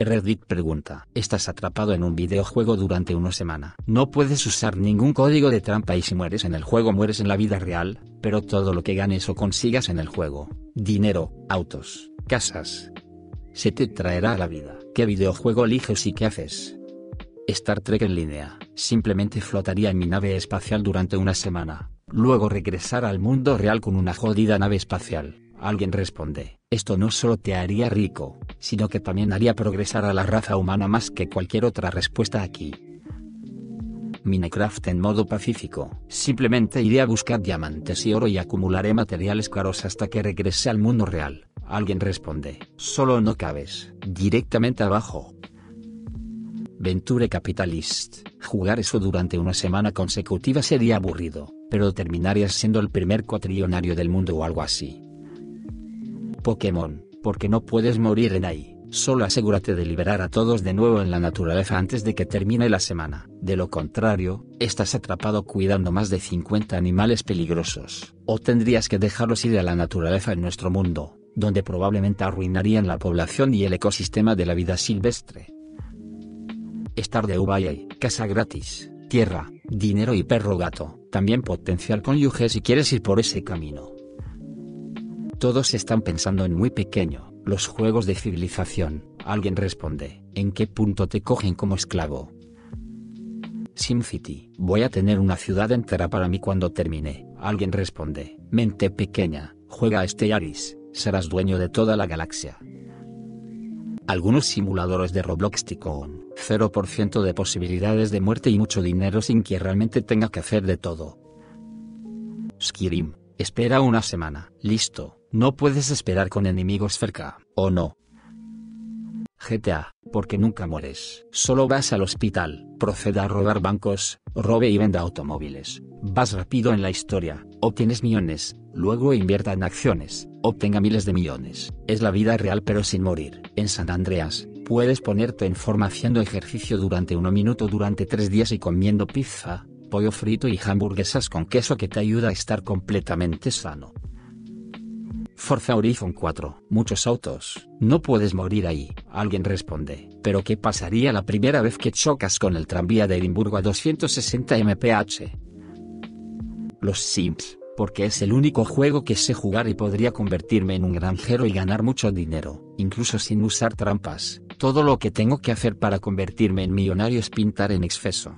Reddit pregunta, estás atrapado en un videojuego durante una semana. No puedes usar ningún código de trampa y si mueres en el juego mueres en la vida real, pero todo lo que ganes o consigas en el juego, dinero, autos, casas, se te traerá a la vida. ¿Qué videojuego eliges y qué haces? Star Trek en línea, simplemente flotaría en mi nave espacial durante una semana, luego regresar al mundo real con una jodida nave espacial. Alguien responde, esto no solo te haría rico, sino que también haría progresar a la raza humana más que cualquier otra respuesta aquí. Minecraft en modo pacífico. Simplemente iré a buscar diamantes y oro y acumularé materiales caros hasta que regrese al mundo real. Alguien responde, solo no cabes, directamente abajo. Venture Capitalist. Jugar eso durante una semana consecutiva sería aburrido, pero terminarías siendo el primer cuatrillonario del mundo o algo así. Pokémon, porque no puedes morir en ahí, solo asegúrate de liberar a todos de nuevo en la naturaleza antes de que termine la semana, de lo contrario, estás atrapado cuidando más de 50 animales peligrosos, o tendrías que dejarlos ir a la naturaleza en nuestro mundo, donde probablemente arruinarían la población y el ecosistema de la vida silvestre. Stardew Valley, casa gratis, tierra, dinero y perro gato, también potencial cónyuge si quieres ir por ese camino. Todos están pensando en muy pequeño, los juegos de civilización. Alguien responde, ¿en qué punto te cogen como esclavo? SimCity, voy a tener una ciudad entera para mí cuando termine. Alguien responde, mente pequeña, juega a Stellaris, serás dueño de toda la galaxia. Algunos simuladores de Roblox con 0% de posibilidades de muerte y mucho dinero sin que realmente tenga que hacer de todo. Skyrim, espera una semana, listo, no puedes esperar con enemigos cerca, ¿o no? GTA, porque nunca mueres. Solo vas al hospital, proceda a robar bancos, robe y venda automóviles. Vas rápido en la historia, obtienes millones, luego invierta en acciones, obtenga miles de millones. Es la vida real pero sin morir. En San Andreas, puedes ponerte en forma haciendo ejercicio durante un minuto durante tres días y comiendo pizza, pollo frito y hamburguesas con queso que te ayuda a estar completamente sano. Forza Horizon 4. Muchos autos. No puedes morir ahí. Alguien responde. Pero ¿qué pasaría la primera vez que chocas con el tranvía de Edimburgo a 260 mph? Los Sims. Porque es el único juego que sé jugar y podría convertirme en un granjero y ganar mucho dinero, incluso sin usar trampas. Todo lo que tengo que hacer para convertirme en millonario es pintar en exceso.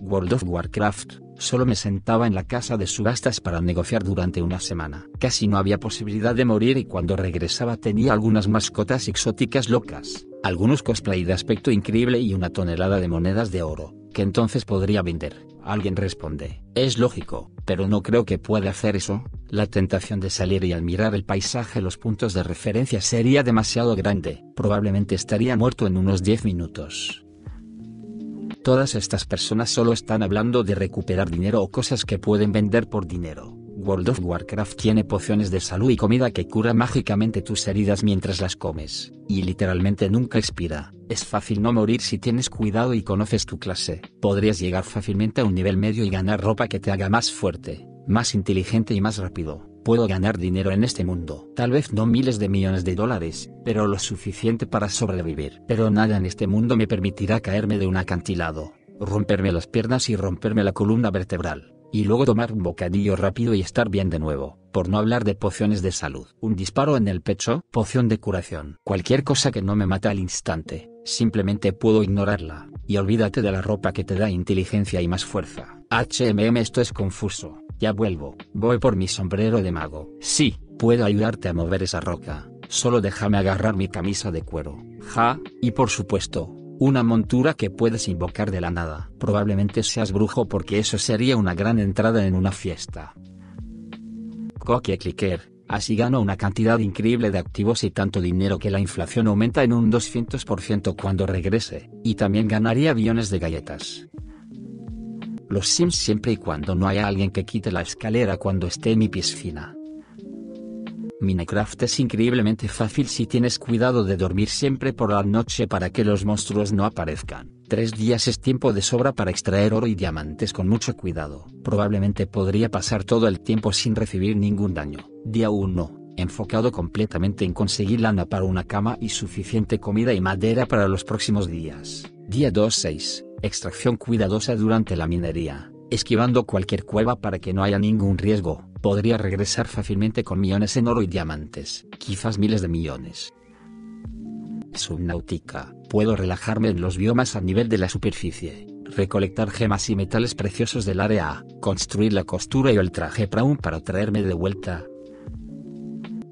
World of Warcraft. Solo me sentaba en la casa de subastas para negociar durante una semana. Casi no había posibilidad de morir y cuando regresaba tenía algunas mascotas exóticas locas, algunos cosplay de aspecto increíble y una tonelada de monedas de oro, que entonces podría vender. Alguien responde, es lógico, pero no creo que pueda hacer eso. La tentación de salir y al mirar el paisaje los puntos de referencia sería demasiado grande, probablemente estaría muerto en unos 10 minutos. Todas estas personas solo están hablando de recuperar dinero o cosas que pueden vender por dinero. World of Warcraft tiene pociones de salud y comida que cura mágicamente tus heridas mientras las comes, y literalmente nunca expira. Es fácil no morir si tienes cuidado y conoces tu clase. Podrías llegar fácilmente a un nivel medio y ganar ropa que te haga más fuerte, más inteligente y más rápido. Puedo ganar dinero en este mundo. Tal vez no miles de millones de dólares, pero lo suficiente para sobrevivir. Pero nada en este mundo me permitirá caerme de un acantilado, romperme las piernas y romperme la columna vertebral. Y luego tomar un bocadillo rápido y estar bien de nuevo, por no hablar de pociones de salud. Un disparo en el pecho, poción de curación. Cualquier cosa que no me mata al instante, simplemente puedo ignorarla, y olvídate de la ropa que te da inteligencia y más fuerza. HMM esto es confuso. Ya vuelvo, voy por mi sombrero de mago. Sí, puedo ayudarte a mover esa roca, solo déjame agarrar mi camisa de cuero. Ja, y por supuesto, una montura que puedes invocar de la nada. Probablemente seas brujo porque eso sería una gran entrada en una fiesta. Cookie Clicker, así gano una cantidad increíble de activos y tanto dinero que la inflación aumenta en un 200% cuando regrese, y también ganaría billones de galletas los Sims siempre y cuando no haya alguien que quite la escalera cuando esté en mi piscina. Minecraft es increíblemente fácil si tienes cuidado de dormir siempre por la noche para que los monstruos no aparezcan. Tres días es tiempo de sobra para extraer oro y diamantes con mucho cuidado. Probablemente podría pasar todo el tiempo sin recibir ningún daño. Día 1 enfocado completamente en conseguir lana para una cama y suficiente comida y madera para los próximos días. Día 2.6. Extracción cuidadosa durante la minería. Esquivando cualquier cueva para que no haya ningún riesgo, podría regresar fácilmente con millones en oro y diamantes, quizás miles de millones. Subnáutica. Puedo relajarme en los biomas a nivel de la superficie, recolectar gemas y metales preciosos del área construir la costura y el traje Brown para traerme de vuelta.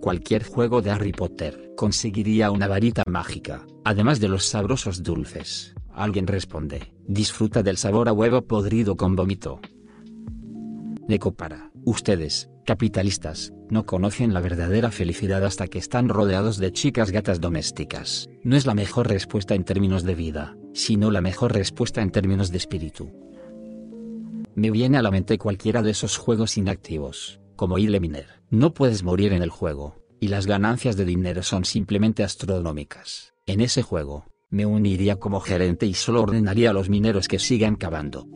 Cualquier juego de Harry Potter conseguiría una varita mágica, además de los sabrosos dulces. Alguien responde, disfruta del sabor a huevo podrido con vómito. Necopara, ustedes, capitalistas, no conocen la verdadera felicidad hasta que están rodeados de chicas gatas domésticas. No es la mejor respuesta en términos de vida, sino la mejor respuesta en términos de espíritu. Me viene a la mente cualquiera de esos juegos inactivos, como Ile Miner. No puedes morir en el juego, y las ganancias de dinero son simplemente astronómicas. En ese juego, me uniría como gerente y solo ordenaría a los mineros que sigan cavando.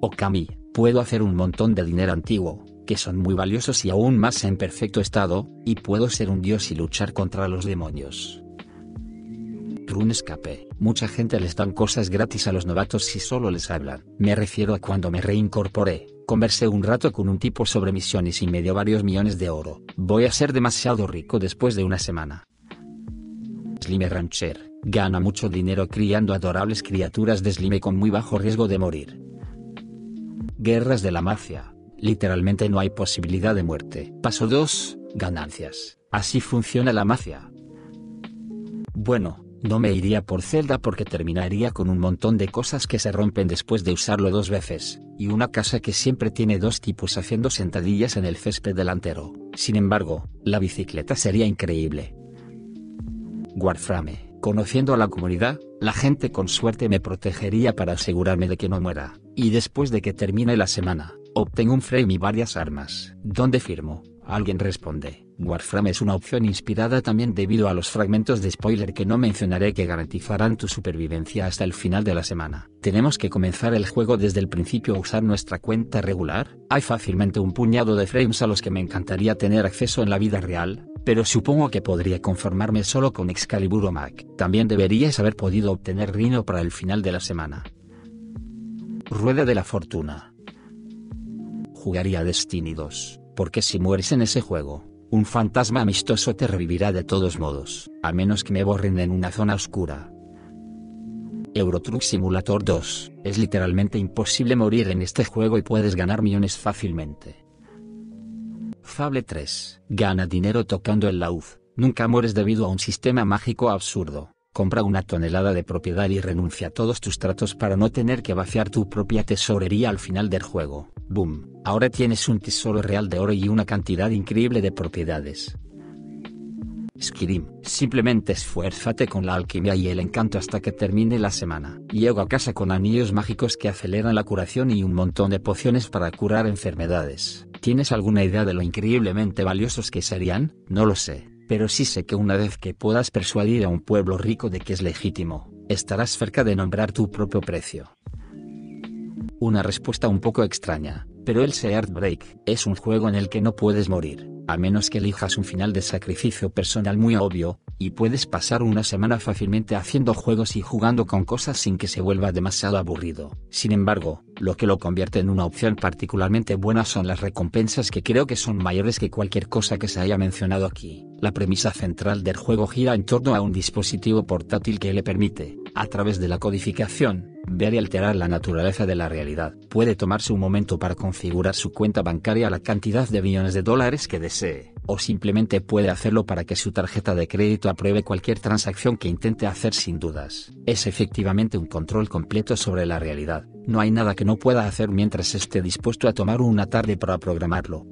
Okami, puedo hacer un montón de dinero antiguo, que son muy valiosos y aún más en perfecto estado, y puedo ser un dios y luchar contra los demonios. Runescape, mucha gente les dan cosas gratis a los novatos si solo les hablan. Me refiero a cuando me reincorporé, conversé un rato con un tipo sobre misiones y me dio varios millones de oro. Voy a ser demasiado rico después de una semana. Slime Rancher, Gana mucho dinero criando adorables criaturas de slime con muy bajo riesgo de morir. Guerras de la mafia. Literalmente no hay posibilidad de muerte. Paso 2. Ganancias. Así funciona la mafia. Bueno, no me iría por Zelda porque terminaría con un montón de cosas que se rompen después de usarlo dos veces, y una casa que siempre tiene dos tipos haciendo sentadillas en el césped delantero. Sin embargo, la bicicleta sería increíble. Warframe. Conociendo a la comunidad, la gente con suerte me protegería para asegurarme de que no muera, y después de que termine la semana, obtengo un frame y varias armas. ¿Dónde firmo? Alguien responde. Warframe es una opción inspirada también debido a los fragmentos de spoiler que no mencionaré que garantizarán tu supervivencia hasta el final de la semana. ¿Tenemos que comenzar el juego desde el principio a usar nuestra cuenta regular? Hay fácilmente un puñado de frames a los que me encantaría tener acceso en la vida real, pero supongo que podría conformarme solo con Excalibur o Mac. También deberías haber podido obtener Rhino para el final de la semana. Rueda de la Fortuna. Jugaría Destiny 2, porque si mueres en ese juego, un fantasma amistoso te revivirá de todos modos, a menos que me borren en una zona oscura. Eurotruck Simulator 2, es literalmente imposible morir en este juego y puedes ganar millones fácilmente. Fable 3. Gana dinero tocando el laúd. Nunca mueres debido a un sistema mágico absurdo. Compra una tonelada de propiedad y renuncia a todos tus tratos para no tener que vaciar tu propia tesorería al final del juego. Boom. Ahora tienes un tesoro real de oro y una cantidad increíble de propiedades. Skirim. Simplemente esfuérzate con la alquimia y el encanto hasta que termine la semana. Llego a casa con anillos mágicos que aceleran la curación y un montón de pociones para curar enfermedades. ¿Tienes alguna idea de lo increíblemente valiosos que serían? No lo sé, pero sí sé que una vez que puedas persuadir a un pueblo rico de que es legítimo, estarás cerca de nombrar tu propio precio. Una respuesta un poco extraña, pero el Seart Break es un juego en el que no puedes morir, a menos que elijas un final de sacrificio personal muy obvio, y puedes pasar una semana fácilmente haciendo juegos y jugando con cosas sin que se vuelva demasiado aburrido. Sin embargo, lo que lo convierte en una opción particularmente buena son las recompensas que creo que son mayores que cualquier cosa que se haya mencionado aquí. La premisa central del juego gira en torno a un dispositivo portátil que le permite, a través de la codificación, ver y alterar la naturaleza de la realidad. Puede tomarse un momento para configurar su cuenta bancaria a la cantidad de millones de dólares que desee, o simplemente puede hacerlo para que su tarjeta de crédito apruebe cualquier transacción que intente hacer sin dudas. Es efectivamente un control completo sobre la realidad. No hay nada que no pueda hacer mientras esté dispuesto a tomar una tarde para programarlo.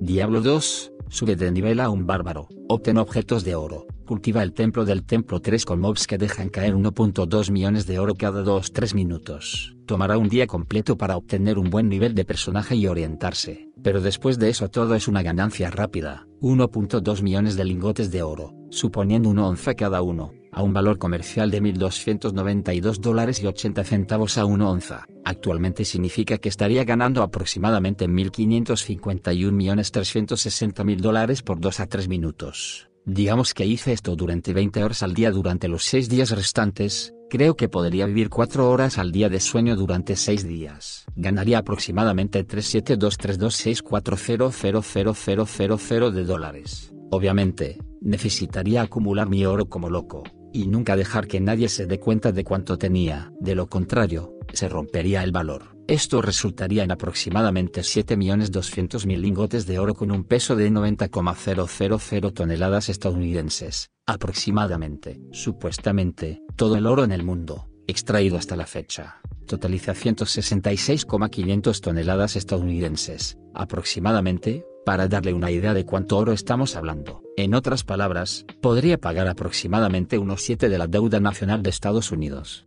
Diablo 2, sube de nivel a un bárbaro, obtén objetos de oro, cultiva el templo del templo 3 con mobs que dejan caer 1.2 millones de oro cada 2-3 minutos. Tomará un día completo para obtener un buen nivel de personaje y orientarse, pero después de eso todo es una ganancia rápida, 1.2 millones de lingotes de oro, suponiendo un onza cada uno. A un valor comercial de 1.292 dólares y 80 centavos a una onza. Actualmente significa que estaría ganando aproximadamente 1.551.360.000 dólares por 2 a 3 minutos. Digamos que hice esto durante 20 horas al día durante los 6 días restantes, creo que podría vivir 4 horas al día de sueño durante 6 días. Ganaría aproximadamente 3723264000000 de dólares. Obviamente, necesitaría acumular mi oro como loco, y nunca dejar que nadie se dé cuenta de cuánto tenía. De lo contrario, se rompería el valor. Esto resultaría en aproximadamente 7.200.000 lingotes de oro con un peso de 90,000 toneladas estadounidenses, aproximadamente. Supuestamente, todo el oro en el mundo, extraído hasta la fecha, totaliza 166,500 toneladas estadounidenses, aproximadamente, para darle una idea de cuánto oro estamos hablando. En otras palabras, podría pagar aproximadamente unos 7 de la deuda nacional de Estados Unidos.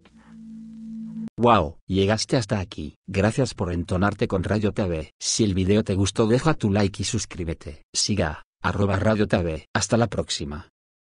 Wow, llegaste hasta aquí. Gracias por entonarte con Radio TV. Si el video te gustó deja tu like y suscríbete. Siga, arroba Radio TV. Hasta la próxima.